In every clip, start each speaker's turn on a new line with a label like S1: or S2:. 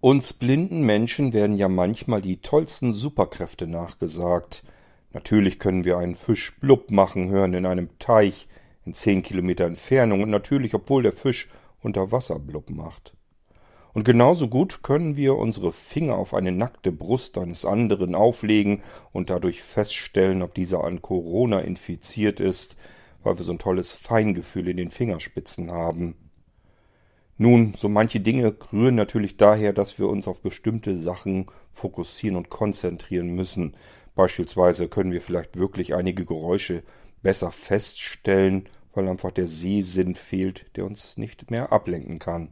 S1: Uns blinden Menschen werden ja manchmal die tollsten Superkräfte nachgesagt. Natürlich können wir einen Fisch blub machen hören in einem Teich in zehn Kilometer Entfernung und natürlich, obwohl der Fisch unter Wasser blub macht. Und genauso gut können wir unsere Finger auf eine nackte Brust eines anderen auflegen und dadurch feststellen, ob dieser an Corona infiziert ist, weil wir so ein tolles Feingefühl in den Fingerspitzen haben. Nun, so manche Dinge rühren natürlich daher, dass wir uns auf bestimmte Sachen fokussieren und konzentrieren müssen. Beispielsweise können wir vielleicht wirklich einige Geräusche besser feststellen, weil einfach der Sehsinn fehlt, der uns nicht mehr ablenken kann.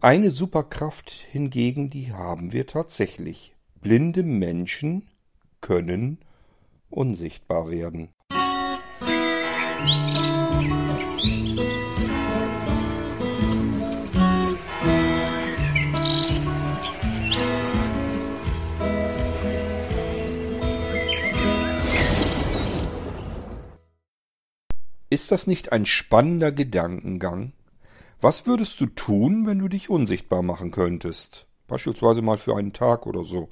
S1: Eine Superkraft hingegen, die haben wir tatsächlich. Blinde Menschen können unsichtbar werden. Musik Ist das nicht ein spannender Gedankengang? Was würdest du tun, wenn du dich unsichtbar machen könntest? Beispielsweise mal für einen Tag oder so.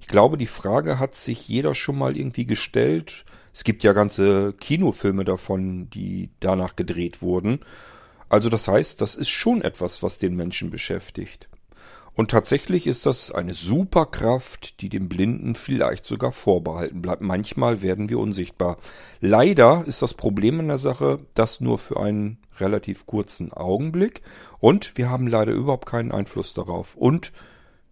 S1: Ich glaube, die Frage hat sich jeder schon mal irgendwie gestellt. Es gibt ja ganze Kinofilme davon, die danach gedreht wurden. Also das heißt, das ist schon etwas, was den Menschen beschäftigt. Und tatsächlich ist das eine Superkraft, die dem Blinden vielleicht sogar vorbehalten bleibt. Manchmal werden wir unsichtbar. Leider ist das Problem in der Sache, das nur für einen relativ kurzen Augenblick. Und wir haben leider überhaupt keinen Einfluss darauf. Und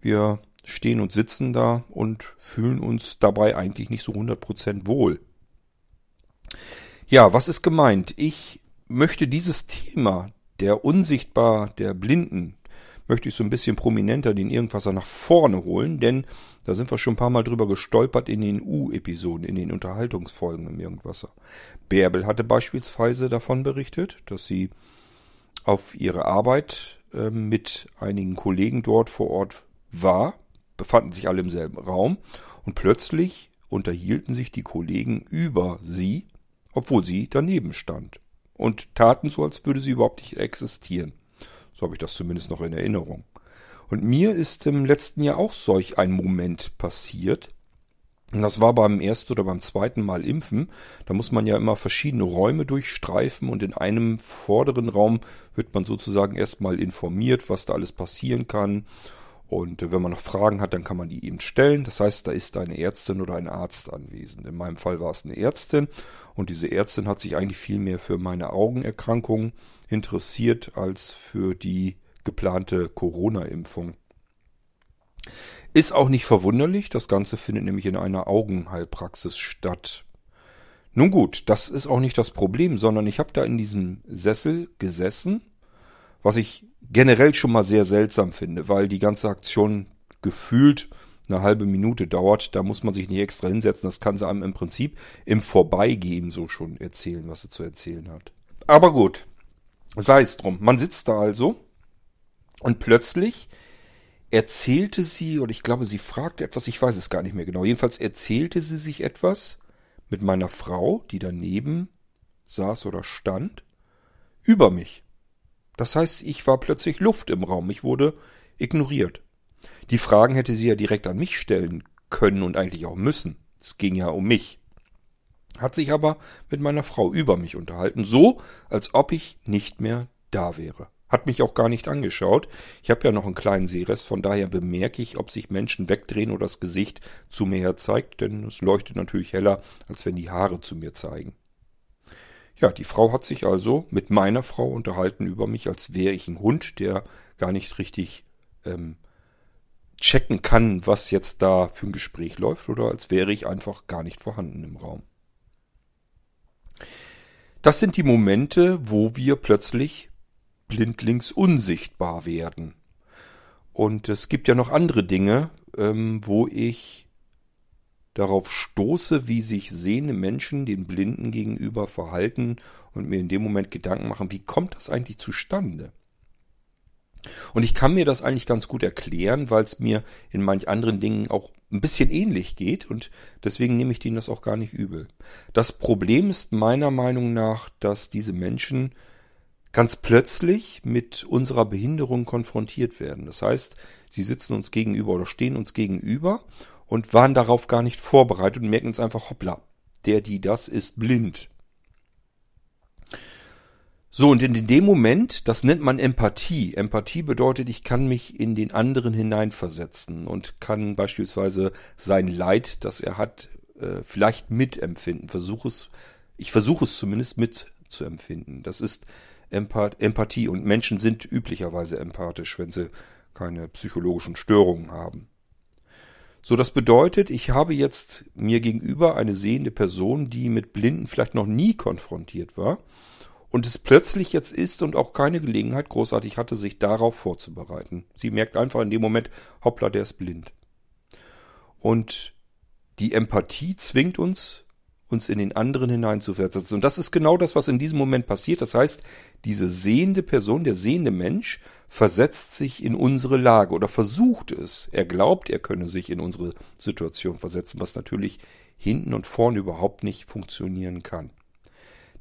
S1: wir stehen und sitzen da und fühlen uns dabei eigentlich nicht so 100% wohl. Ja, was ist gemeint? Ich möchte dieses Thema der unsichtbar der Blinden möchte ich so ein bisschen prominenter den Irgendwasser nach vorne holen, denn da sind wir schon ein paar Mal drüber gestolpert in den U-Episoden, in den Unterhaltungsfolgen im Irgendwasser. Bärbel hatte beispielsweise davon berichtet, dass sie auf ihre Arbeit äh, mit einigen Kollegen dort vor Ort war, befanden sich alle im selben Raum und plötzlich unterhielten sich die Kollegen über sie, obwohl sie daneben stand und taten so, als würde sie überhaupt nicht existieren. So habe ich das zumindest noch in Erinnerung. Und mir ist im letzten Jahr auch solch ein Moment passiert. Und das war beim ersten oder beim zweiten Mal impfen. Da muss man ja immer verschiedene Räume durchstreifen und in einem vorderen Raum wird man sozusagen erstmal informiert, was da alles passieren kann. Und wenn man noch Fragen hat, dann kann man die eben stellen. Das heißt, da ist eine Ärztin oder ein Arzt anwesend. In meinem Fall war es eine Ärztin und diese Ärztin hat sich eigentlich viel mehr für meine Augenerkrankung interessiert als für die geplante Corona-Impfung. Ist auch nicht verwunderlich, das Ganze findet nämlich in einer Augenheilpraxis statt. Nun gut, das ist auch nicht das Problem, sondern ich habe da in diesem Sessel gesessen, was ich generell schon mal sehr seltsam finde, weil die ganze Aktion gefühlt eine halbe Minute dauert. Da muss man sich nicht extra hinsetzen. Das kann sie einem im Prinzip im Vorbeigehen so schon erzählen, was sie zu erzählen hat. Aber gut, Sei es drum. Man sitzt da also und plötzlich erzählte sie, oder ich glaube, sie fragte etwas, ich weiß es gar nicht mehr genau. Jedenfalls erzählte sie sich etwas mit meiner Frau, die daneben saß oder stand, über mich. Das heißt, ich war plötzlich Luft im Raum, ich wurde ignoriert. Die Fragen hätte sie ja direkt an mich stellen können und eigentlich auch müssen. Es ging ja um mich hat sich aber mit meiner Frau über mich unterhalten, so als ob ich nicht mehr da wäre. Hat mich auch gar nicht angeschaut. Ich habe ja noch einen kleinen Sehrest, von daher bemerke ich, ob sich Menschen wegdrehen oder das Gesicht zu mir her zeigt, denn es leuchtet natürlich heller, als wenn die Haare zu mir zeigen. Ja, die Frau hat sich also mit meiner Frau unterhalten über mich, als wäre ich ein Hund, der gar nicht richtig ähm, checken kann, was jetzt da für ein Gespräch läuft, oder als wäre ich einfach gar nicht vorhanden im Raum. Das sind die Momente, wo wir plötzlich blindlings unsichtbar werden. Und es gibt ja noch andere Dinge, ähm, wo ich darauf stoße, wie sich sehende Menschen den Blinden gegenüber verhalten und mir in dem Moment Gedanken machen, wie kommt das eigentlich zustande? Und ich kann mir das eigentlich ganz gut erklären, weil es mir in manch anderen Dingen auch ein bisschen ähnlich geht und deswegen nehme ich denen das auch gar nicht übel. Das Problem ist meiner Meinung nach, dass diese Menschen ganz plötzlich mit unserer Behinderung konfrontiert werden. Das heißt, sie sitzen uns gegenüber oder stehen uns gegenüber und waren darauf gar nicht vorbereitet und merken uns einfach, hoppla, der, die, das ist blind. So, und in dem Moment, das nennt man Empathie. Empathie bedeutet, ich kann mich in den anderen hineinversetzen und kann beispielsweise sein Leid, das er hat, äh, vielleicht mitempfinden. Versuche es, ich versuche es zumindest mitzuempfinden. Das ist Empathie und Menschen sind üblicherweise empathisch, wenn sie keine psychologischen Störungen haben. So, das bedeutet, ich habe jetzt mir gegenüber eine sehende Person, die mit Blinden vielleicht noch nie konfrontiert war und es plötzlich jetzt ist und auch keine Gelegenheit großartig hatte, sich darauf vorzubereiten. Sie merkt einfach in dem Moment, hoppla, der ist blind. Und die Empathie zwingt uns, uns in den anderen hineinzuversetzen. Und das ist genau das, was in diesem Moment passiert. Das heißt, diese sehende Person, der sehende Mensch, versetzt sich in unsere Lage oder versucht es. Er glaubt, er könne sich in unsere Situation versetzen, was natürlich hinten und vorne überhaupt nicht funktionieren kann.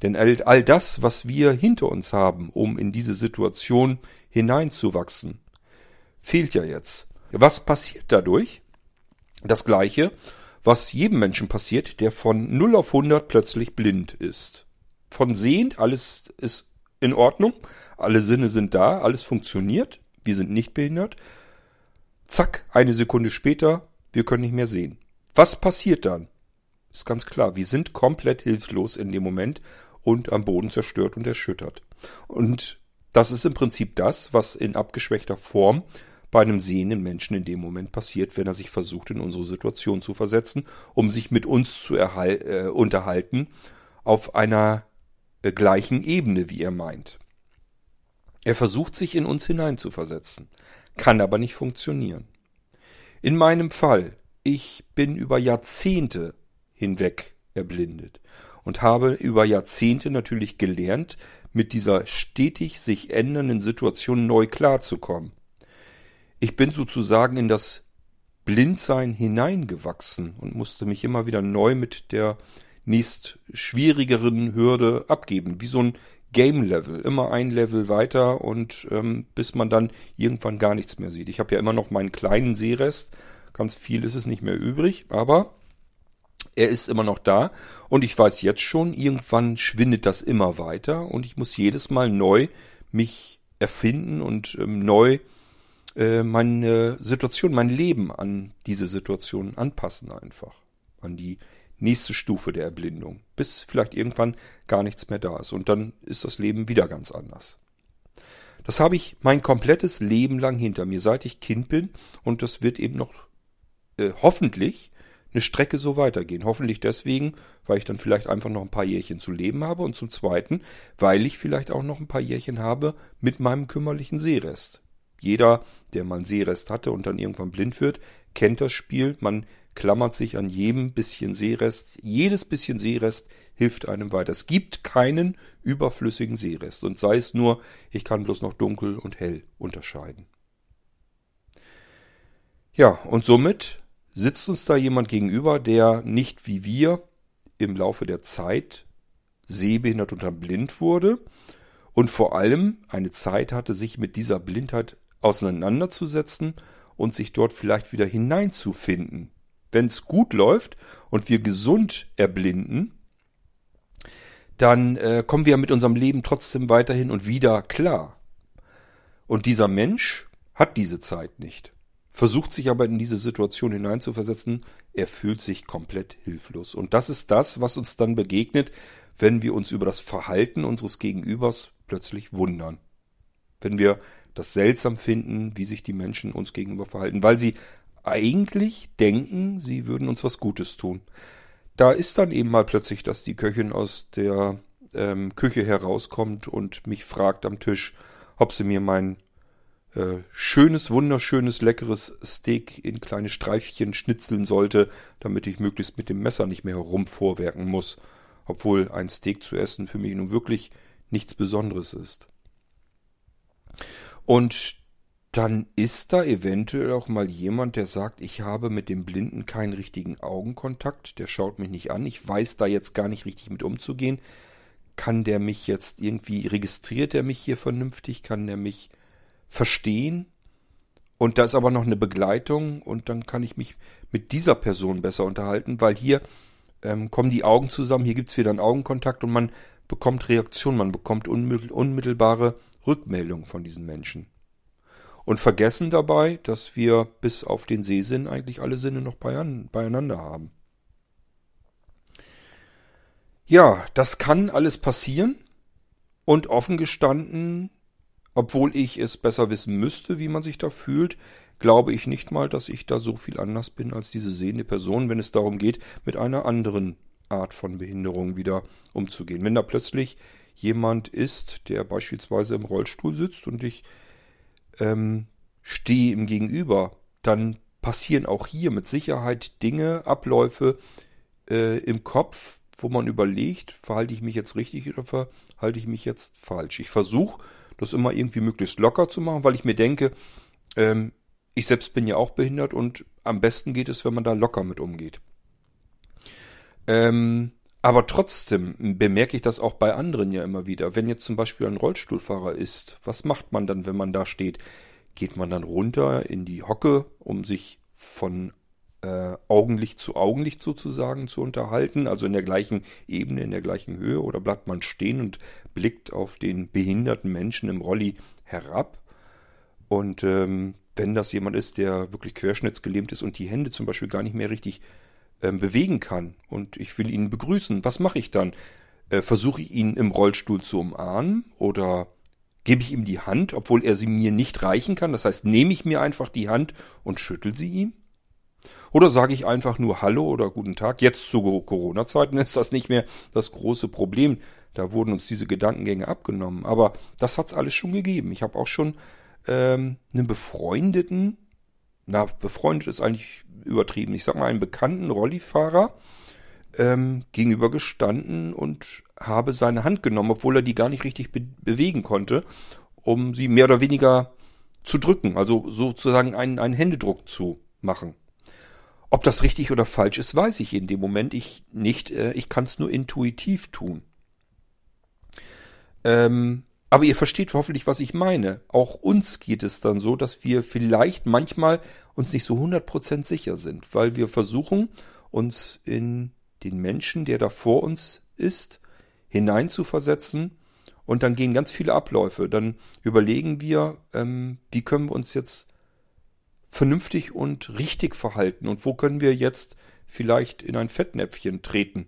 S1: Denn all, all das, was wir hinter uns haben, um in diese Situation hineinzuwachsen, fehlt ja jetzt. Was passiert dadurch? Das gleiche, was jedem Menschen passiert, der von 0 auf 100 plötzlich blind ist. Von sehend, alles ist in Ordnung, alle Sinne sind da, alles funktioniert, wir sind nicht behindert. Zack, eine Sekunde später, wir können nicht mehr sehen. Was passiert dann? Ist ganz klar, wir sind komplett hilflos in dem Moment und am Boden zerstört und erschüttert. Und das ist im Prinzip das, was in abgeschwächter Form bei einem sehenden Menschen in dem Moment passiert, wenn er sich versucht, in unsere Situation zu versetzen, um sich mit uns zu äh, unterhalten auf einer äh, gleichen Ebene, wie er meint. Er versucht sich in uns hineinzuversetzen, kann aber nicht funktionieren. In meinem Fall, ich bin über Jahrzehnte hinweg erblindet und habe über Jahrzehnte natürlich gelernt, mit dieser stetig sich ändernden Situation neu klarzukommen. Ich bin sozusagen in das Blindsein hineingewachsen und musste mich immer wieder neu mit der nächst schwierigeren Hürde abgeben, wie so ein Game Level, immer ein Level weiter und ähm, bis man dann irgendwann gar nichts mehr sieht. Ich habe ja immer noch meinen kleinen Seerest, ganz viel ist es nicht mehr übrig, aber er ist immer noch da. Und ich weiß jetzt schon, irgendwann schwindet das immer weiter. Und ich muss jedes Mal neu mich erfinden und ähm, neu äh, meine Situation, mein Leben an diese Situation anpassen einfach. An die nächste Stufe der Erblindung, bis vielleicht irgendwann gar nichts mehr da ist. Und dann ist das Leben wieder ganz anders. Das habe ich mein komplettes Leben lang hinter mir, seit ich Kind bin. Und das wird eben noch äh, hoffentlich eine Strecke so weitergehen. Hoffentlich deswegen, weil ich dann vielleicht einfach noch ein paar Jährchen zu leben habe und zum Zweiten, weil ich vielleicht auch noch ein paar Jährchen habe mit meinem kümmerlichen Seerest. Jeder, der mal einen Seerest hatte und dann irgendwann blind wird, kennt das Spiel. Man klammert sich an jedem bisschen Seerest. Jedes bisschen Seerest hilft einem weiter. Es gibt keinen überflüssigen Seerest. Und sei es nur, ich kann bloß noch dunkel und hell unterscheiden. Ja, und somit sitzt uns da jemand gegenüber, der nicht wie wir im Laufe der Zeit sehbehindert oder blind wurde und vor allem eine Zeit hatte, sich mit dieser Blindheit auseinanderzusetzen und sich dort vielleicht wieder hineinzufinden. Wenn es gut läuft und wir gesund erblinden, dann äh, kommen wir mit unserem Leben trotzdem weiterhin und wieder klar. Und dieser Mensch hat diese Zeit nicht versucht sich aber in diese Situation hineinzuversetzen, er fühlt sich komplett hilflos. Und das ist das, was uns dann begegnet, wenn wir uns über das Verhalten unseres Gegenübers plötzlich wundern. Wenn wir das seltsam finden, wie sich die Menschen uns gegenüber verhalten, weil sie eigentlich denken, sie würden uns was Gutes tun. Da ist dann eben mal plötzlich, dass die Köchin aus der ähm, Küche herauskommt und mich fragt am Tisch, ob sie mir mein äh, schönes, wunderschönes, leckeres Steak in kleine Streifchen schnitzeln sollte, damit ich möglichst mit dem Messer nicht mehr herumvorwerken muss, obwohl ein Steak zu essen für mich nun wirklich nichts Besonderes ist. Und dann ist da eventuell auch mal jemand, der sagt, ich habe mit dem Blinden keinen richtigen Augenkontakt, der schaut mich nicht an, ich weiß da jetzt gar nicht richtig mit umzugehen. kann der mich jetzt irgendwie, registriert er mich hier vernünftig, kann der mich verstehen? Und da ist aber noch eine Begleitung und dann kann ich mich mit dieser Person besser unterhalten, weil hier ähm, kommen die Augen zusammen, hier gibt's wieder einen Augenkontakt und man bekommt Reaktion, man bekommt unmittelbare Rückmeldungen von diesen Menschen. Und vergessen dabei, dass wir bis auf den Sehsinn eigentlich alle Sinne noch beieinander haben. Ja, das kann alles passieren. Und offen gestanden, obwohl ich es besser wissen müsste, wie man sich da fühlt, glaube ich nicht mal, dass ich da so viel anders bin als diese sehende Person, wenn es darum geht, mit einer anderen Art von Behinderung wieder umzugehen. Wenn da plötzlich jemand ist, der beispielsweise im Rollstuhl sitzt und ich ähm, stehe ihm gegenüber, dann passieren auch hier mit Sicherheit Dinge, Abläufe äh, im Kopf, wo man überlegt, verhalte ich mich jetzt richtig oder verhalte ich mich jetzt falsch. Ich versuche das immer irgendwie möglichst locker zu machen, weil ich mir denke, ähm, ich selbst bin ja auch behindert und am besten geht es, wenn man da locker mit umgeht. Ähm, aber trotzdem bemerke ich das auch bei anderen ja immer wieder. Wenn jetzt zum Beispiel ein Rollstuhlfahrer ist, was macht man dann, wenn man da steht? Geht man dann runter in die Hocke, um sich von äh, Augenlicht zu Augenlicht sozusagen zu unterhalten, also in der gleichen Ebene, in der gleichen Höhe, oder bleibt man stehen und blickt auf den behinderten Menschen im Rolli herab? Und ähm, wenn das jemand ist, der wirklich querschnittsgelähmt ist und die Hände zum Beispiel gar nicht mehr richtig ähm, bewegen kann und ich will ihn begrüßen, was mache ich dann? Äh, Versuche ich ihn im Rollstuhl zu umarmen oder gebe ich ihm die Hand, obwohl er sie mir nicht reichen kann? Das heißt, nehme ich mir einfach die Hand und schüttel sie ihm? Oder sage ich einfach nur Hallo oder Guten Tag? Jetzt zu Corona-Zeiten ist das nicht mehr das große Problem. Da wurden uns diese Gedankengänge abgenommen. Aber das hat's alles schon gegeben. Ich habe auch schon ähm, einen befreundeten, na, befreundet ist eigentlich übertrieben, ich sag mal einen bekannten Rollifahrer ähm, gegenüber gestanden und habe seine Hand genommen, obwohl er die gar nicht richtig be bewegen konnte, um sie mehr oder weniger zu drücken, also sozusagen einen, einen Händedruck zu machen. Ob das richtig oder falsch ist, weiß ich in dem Moment ich nicht. Äh, ich kann es nur intuitiv tun. Ähm, aber ihr versteht hoffentlich, was ich meine. Auch uns geht es dann so, dass wir vielleicht manchmal uns nicht so 100% sicher sind, weil wir versuchen, uns in den Menschen, der da vor uns ist, hineinzuversetzen und dann gehen ganz viele Abläufe. Dann überlegen wir, ähm, wie können wir uns jetzt vernünftig und richtig verhalten und wo können wir jetzt vielleicht in ein Fettnäpfchen treten.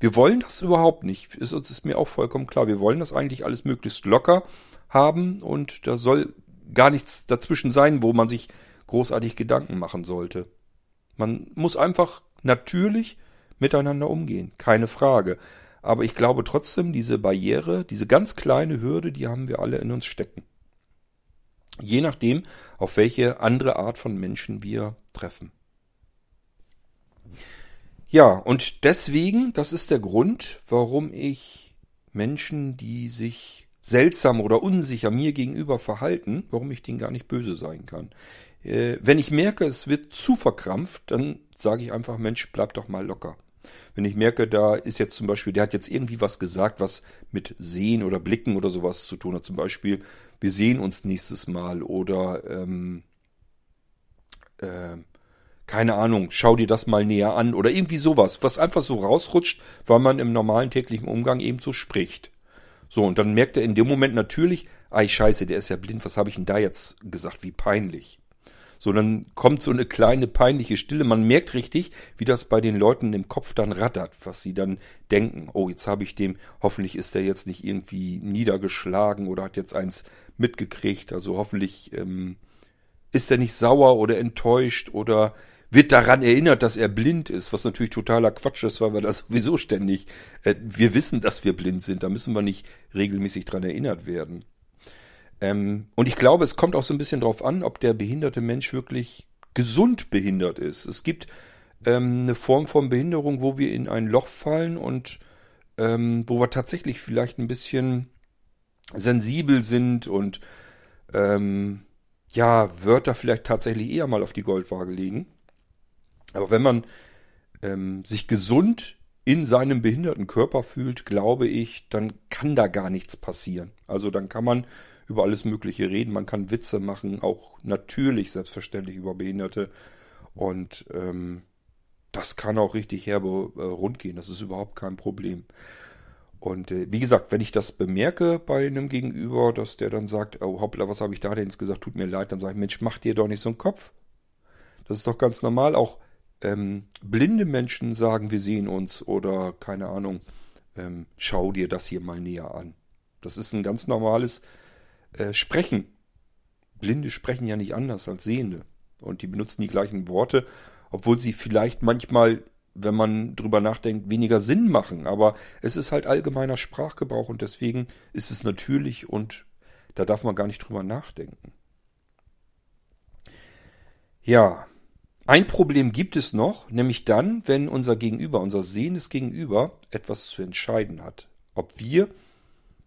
S1: Wir wollen das überhaupt nicht. Ist ist mir auch vollkommen klar. Wir wollen das eigentlich alles möglichst locker haben und da soll gar nichts dazwischen sein, wo man sich großartig Gedanken machen sollte. Man muss einfach natürlich miteinander umgehen, keine Frage. Aber ich glaube trotzdem, diese Barriere, diese ganz kleine Hürde, die haben wir alle in uns stecken. Je nachdem, auf welche andere Art von Menschen wir treffen. Ja, und deswegen, das ist der Grund, warum ich Menschen, die sich seltsam oder unsicher mir gegenüber verhalten, warum ich denen gar nicht böse sein kann. Äh, wenn ich merke, es wird zu verkrampft, dann sage ich einfach, Mensch, bleib doch mal locker. Wenn ich merke, da ist jetzt zum Beispiel, der hat jetzt irgendwie was gesagt, was mit Sehen oder Blicken oder sowas zu tun hat. Zum Beispiel, wir sehen uns nächstes Mal oder ähm, äh, keine Ahnung, schau dir das mal näher an oder irgendwie sowas, was einfach so rausrutscht, weil man im normalen täglichen Umgang eben so spricht. So, und dann merkt er in dem Moment natürlich, ei scheiße, der ist ja blind, was habe ich denn da jetzt gesagt, wie peinlich. So, dann kommt so eine kleine peinliche Stille. Man merkt richtig, wie das bei den Leuten im Kopf dann rattert, was sie dann denken. Oh, jetzt habe ich dem, hoffentlich ist der jetzt nicht irgendwie niedergeschlagen oder hat jetzt eins mitgekriegt. Also hoffentlich ähm, ist er nicht sauer oder enttäuscht oder wird daran erinnert, dass er blind ist, was natürlich totaler Quatsch ist, weil wir das sowieso ständig, äh, wir wissen, dass wir blind sind, da müssen wir nicht regelmäßig dran erinnert werden. Ähm, und ich glaube, es kommt auch so ein bisschen drauf an, ob der behinderte Mensch wirklich gesund behindert ist. Es gibt ähm, eine Form von Behinderung, wo wir in ein Loch fallen und ähm, wo wir tatsächlich vielleicht ein bisschen sensibel sind und ähm, ja, Wörter vielleicht tatsächlich eher mal auf die Goldwaage legen. Aber wenn man ähm, sich gesund in seinem behinderten Körper fühlt, glaube ich, dann kann da gar nichts passieren. Also dann kann man über alles Mögliche reden, man kann Witze machen, auch natürlich selbstverständlich über Behinderte. Und ähm, das kann auch richtig herbe äh, rund gehen, das ist überhaupt kein Problem. Und äh, wie gesagt, wenn ich das bemerke bei einem Gegenüber, dass der dann sagt, oh hoppla, was habe ich da denn jetzt gesagt, tut mir leid, dann sage ich, Mensch, mach dir doch nicht so einen Kopf. Das ist doch ganz normal. Auch ähm, blinde Menschen sagen, wir sehen uns oder keine Ahnung, ähm, schau dir das hier mal näher an. Das ist ein ganz normales äh, Sprechen. Blinde sprechen ja nicht anders als Sehende. Und die benutzen die gleichen Worte, obwohl sie vielleicht manchmal, wenn man drüber nachdenkt, weniger Sinn machen. Aber es ist halt allgemeiner Sprachgebrauch und deswegen ist es natürlich und da darf man gar nicht drüber nachdenken. Ja, ein Problem gibt es noch, nämlich dann, wenn unser Gegenüber, unser sehendes Gegenüber etwas zu entscheiden hat. Ob wir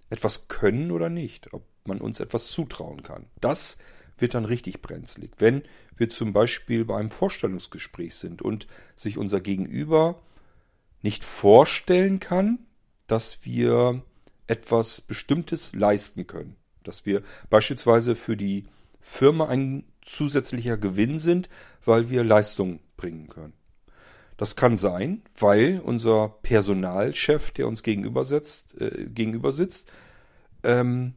S1: etwas können oder nicht, ob man uns etwas zutrauen kann. Das wird dann richtig brenzlig. Wenn wir zum Beispiel bei einem Vorstellungsgespräch sind und sich unser Gegenüber nicht vorstellen kann, dass wir etwas Bestimmtes leisten können. Dass wir beispielsweise für die Firma ein zusätzlicher Gewinn sind, weil wir Leistung bringen können. Das kann sein, weil unser Personalchef, der uns gegenüber, sitzt, äh, gegenüber sitzt, ähm,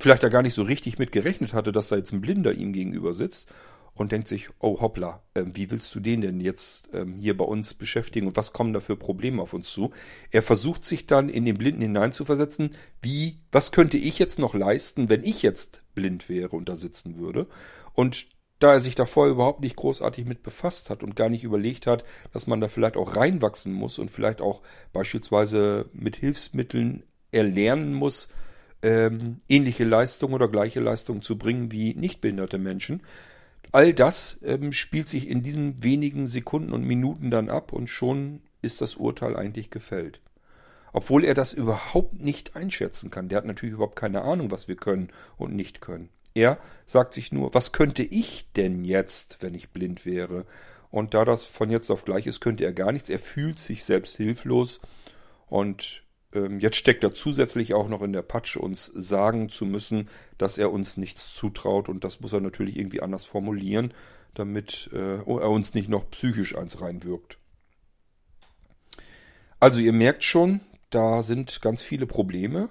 S1: vielleicht da gar nicht so richtig mit gerechnet hatte, dass da jetzt ein Blinder ihm gegenüber sitzt und denkt sich, oh hoppla, äh, wie willst du den denn jetzt ähm, hier bei uns beschäftigen und was kommen da für Probleme auf uns zu? Er versucht sich dann in den Blinden hineinzuversetzen, wie, was könnte ich jetzt noch leisten, wenn ich jetzt blind wäre und da sitzen würde? Und da er sich davor überhaupt nicht großartig mit befasst hat und gar nicht überlegt hat, dass man da vielleicht auch reinwachsen muss und vielleicht auch beispielsweise mit Hilfsmitteln erlernen muss, ähm, ähnliche Leistungen oder gleiche Leistungen zu bringen wie nichtbehinderte Menschen. All das ähm, spielt sich in diesen wenigen Sekunden und Minuten dann ab und schon ist das Urteil eigentlich gefällt. Obwohl er das überhaupt nicht einschätzen kann. Der hat natürlich überhaupt keine Ahnung, was wir können und nicht können. Er sagt sich nur, was könnte ich denn jetzt, wenn ich blind wäre? Und da das von jetzt auf gleich ist, könnte er gar nichts. Er fühlt sich selbst hilflos und jetzt steckt er zusätzlich auch noch in der Patsche, uns sagen zu müssen, dass er uns nichts zutraut. Und das muss er natürlich irgendwie anders formulieren, damit äh, er uns nicht noch psychisch eins reinwirkt. Also ihr merkt schon, da sind ganz viele Probleme,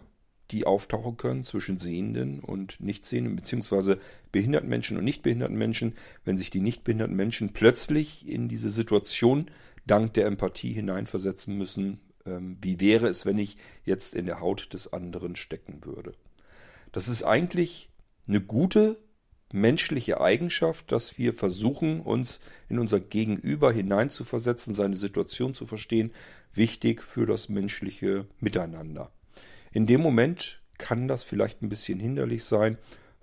S1: die auftauchen können zwischen Sehenden und Nichtsehenden, beziehungsweise behinderten Menschen und nichtbehinderten Menschen, wenn sich die nichtbehinderten Menschen plötzlich in diese Situation dank der Empathie hineinversetzen müssen, ähm, wie wäre es, wenn ich jetzt in der Haut des anderen stecken würde. Das ist eigentlich eine gute menschliche Eigenschaft, dass wir versuchen, uns in unser Gegenüber hineinzuversetzen, seine Situation zu verstehen, wichtig für das menschliche Miteinander. In dem Moment kann das vielleicht ein bisschen hinderlich sein,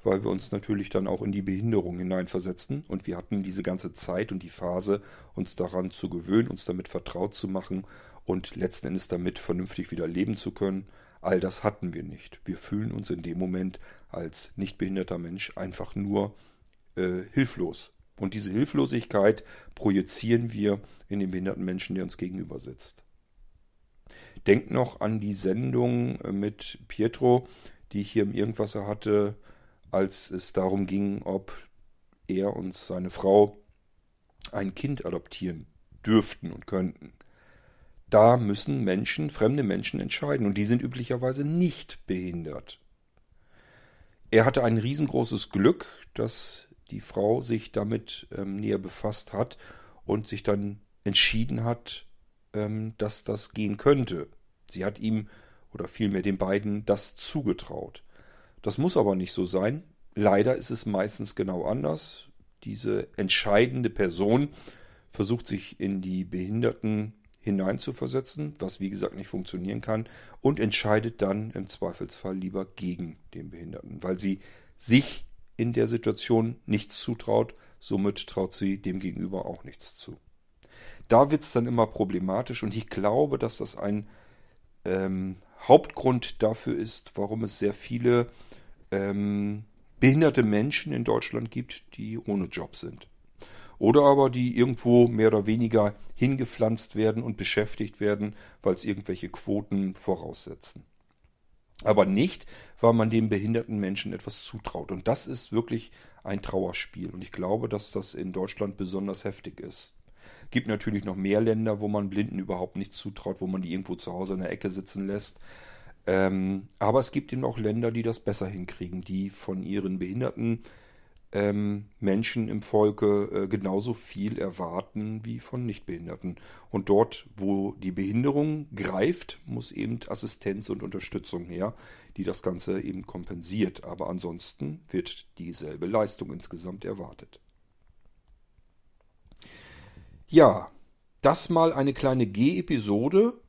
S1: weil wir uns natürlich dann auch in die Behinderung hineinversetzen und wir hatten diese ganze Zeit und die Phase, uns daran zu gewöhnen, uns damit vertraut zu machen und letzten Endes damit vernünftig wieder leben zu können. All das hatten wir nicht. Wir fühlen uns in dem Moment als nicht behinderter Mensch einfach nur äh, hilflos. Und diese Hilflosigkeit projizieren wir in den behinderten Menschen, der uns gegenüber sitzt. Denkt noch an die Sendung äh, mit Pietro, die ich hier im Irgendwasser hatte, als es darum ging, ob er und seine Frau ein Kind adoptieren dürften und könnten da müssen Menschen, fremde Menschen entscheiden und die sind üblicherweise nicht behindert. Er hatte ein riesengroßes Glück, dass die Frau sich damit ähm, näher befasst hat und sich dann entschieden hat, ähm, dass das gehen könnte. Sie hat ihm oder vielmehr den beiden das zugetraut. Das muss aber nicht so sein. Leider ist es meistens genau anders. Diese entscheidende Person versucht sich in die behinderten hineinzuversetzen, was wie gesagt nicht funktionieren kann, und entscheidet dann im Zweifelsfall lieber gegen den Behinderten, weil sie sich in der Situation nichts zutraut, somit traut sie dem Gegenüber auch nichts zu. Da wird es dann immer problematisch und ich glaube, dass das ein ähm, Hauptgrund dafür ist, warum es sehr viele ähm, behinderte Menschen in Deutschland gibt, die ohne Job sind. Oder aber die irgendwo mehr oder weniger hingepflanzt werden und beschäftigt werden, weil es irgendwelche Quoten voraussetzen. Aber nicht, weil man den behinderten Menschen etwas zutraut. Und das ist wirklich ein Trauerspiel. Und ich glaube, dass das in Deutschland besonders heftig ist. Gibt natürlich noch mehr Länder, wo man Blinden überhaupt nicht zutraut, wo man die irgendwo zu Hause in der Ecke sitzen lässt. Ähm, aber es gibt eben auch Länder, die das besser hinkriegen, die von ihren behinderten ähm, Menschen im Volke äh, genauso viel erwarten wie von Nichtbehinderten. Und dort, wo die Behinderung greift, muss eben Assistenz und Unterstützung her, die das Ganze eben kompensiert. Aber ansonsten wird dieselbe Leistung insgesamt erwartet. Ja, das mal eine kleine G-Episode,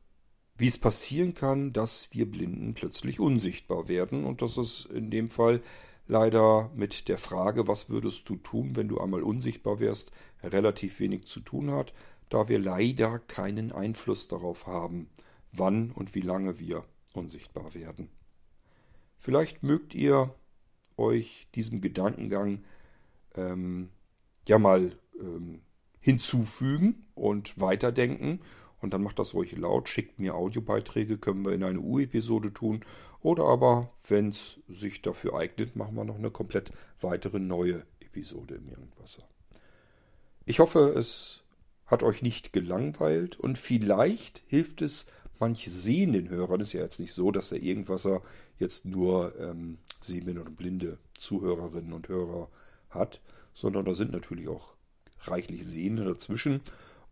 S1: wie es passieren kann, dass wir Blinden plötzlich unsichtbar werden. Und das ist in dem Fall leider mit der Frage, was würdest du tun, wenn du einmal unsichtbar wärst, relativ wenig zu tun hat, da wir leider keinen Einfluss darauf haben, wann und wie lange wir unsichtbar werden. Vielleicht mögt ihr euch diesem Gedankengang ähm, ja mal ähm, hinzufügen und weiterdenken. Und dann macht das ruhig laut, schickt mir Audiobeiträge, können wir in eine U-Episode tun. Oder aber, wenn es sich dafür eignet, machen wir noch eine komplett weitere neue Episode im Irgendwasser. Ich hoffe, es hat euch nicht gelangweilt und vielleicht hilft es manch sehenden Hörern. Es ist ja jetzt nicht so, dass der Irgendwasser jetzt nur ähm, sehende und blinde Zuhörerinnen und Hörer hat, sondern da sind natürlich auch reichlich Sehende dazwischen.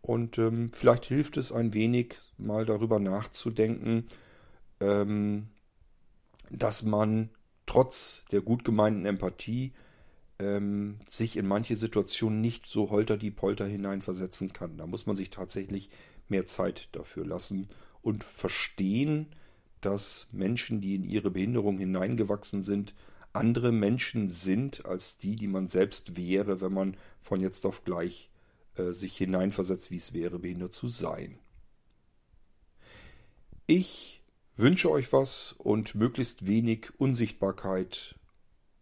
S1: Und ähm, vielleicht hilft es ein wenig, mal darüber nachzudenken, ähm, dass man trotz der gut gemeinten Empathie ähm, sich in manche Situationen nicht so holter die Polter hineinversetzen kann. Da muss man sich tatsächlich mehr Zeit dafür lassen und verstehen, dass Menschen, die in ihre Behinderung hineingewachsen sind, andere Menschen sind als die, die man selbst wäre, wenn man von jetzt auf gleich äh, sich hineinversetzt, wie es wäre, behindert zu sein. Ich wünsche euch was und möglichst wenig Unsichtbarkeit.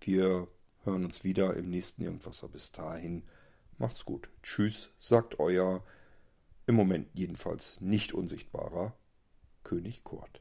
S1: Wir hören uns wieder im nächsten Irgendwasser. Bis dahin, macht's gut. Tschüss, sagt euer, im Moment jedenfalls nicht unsichtbarer König Kurt.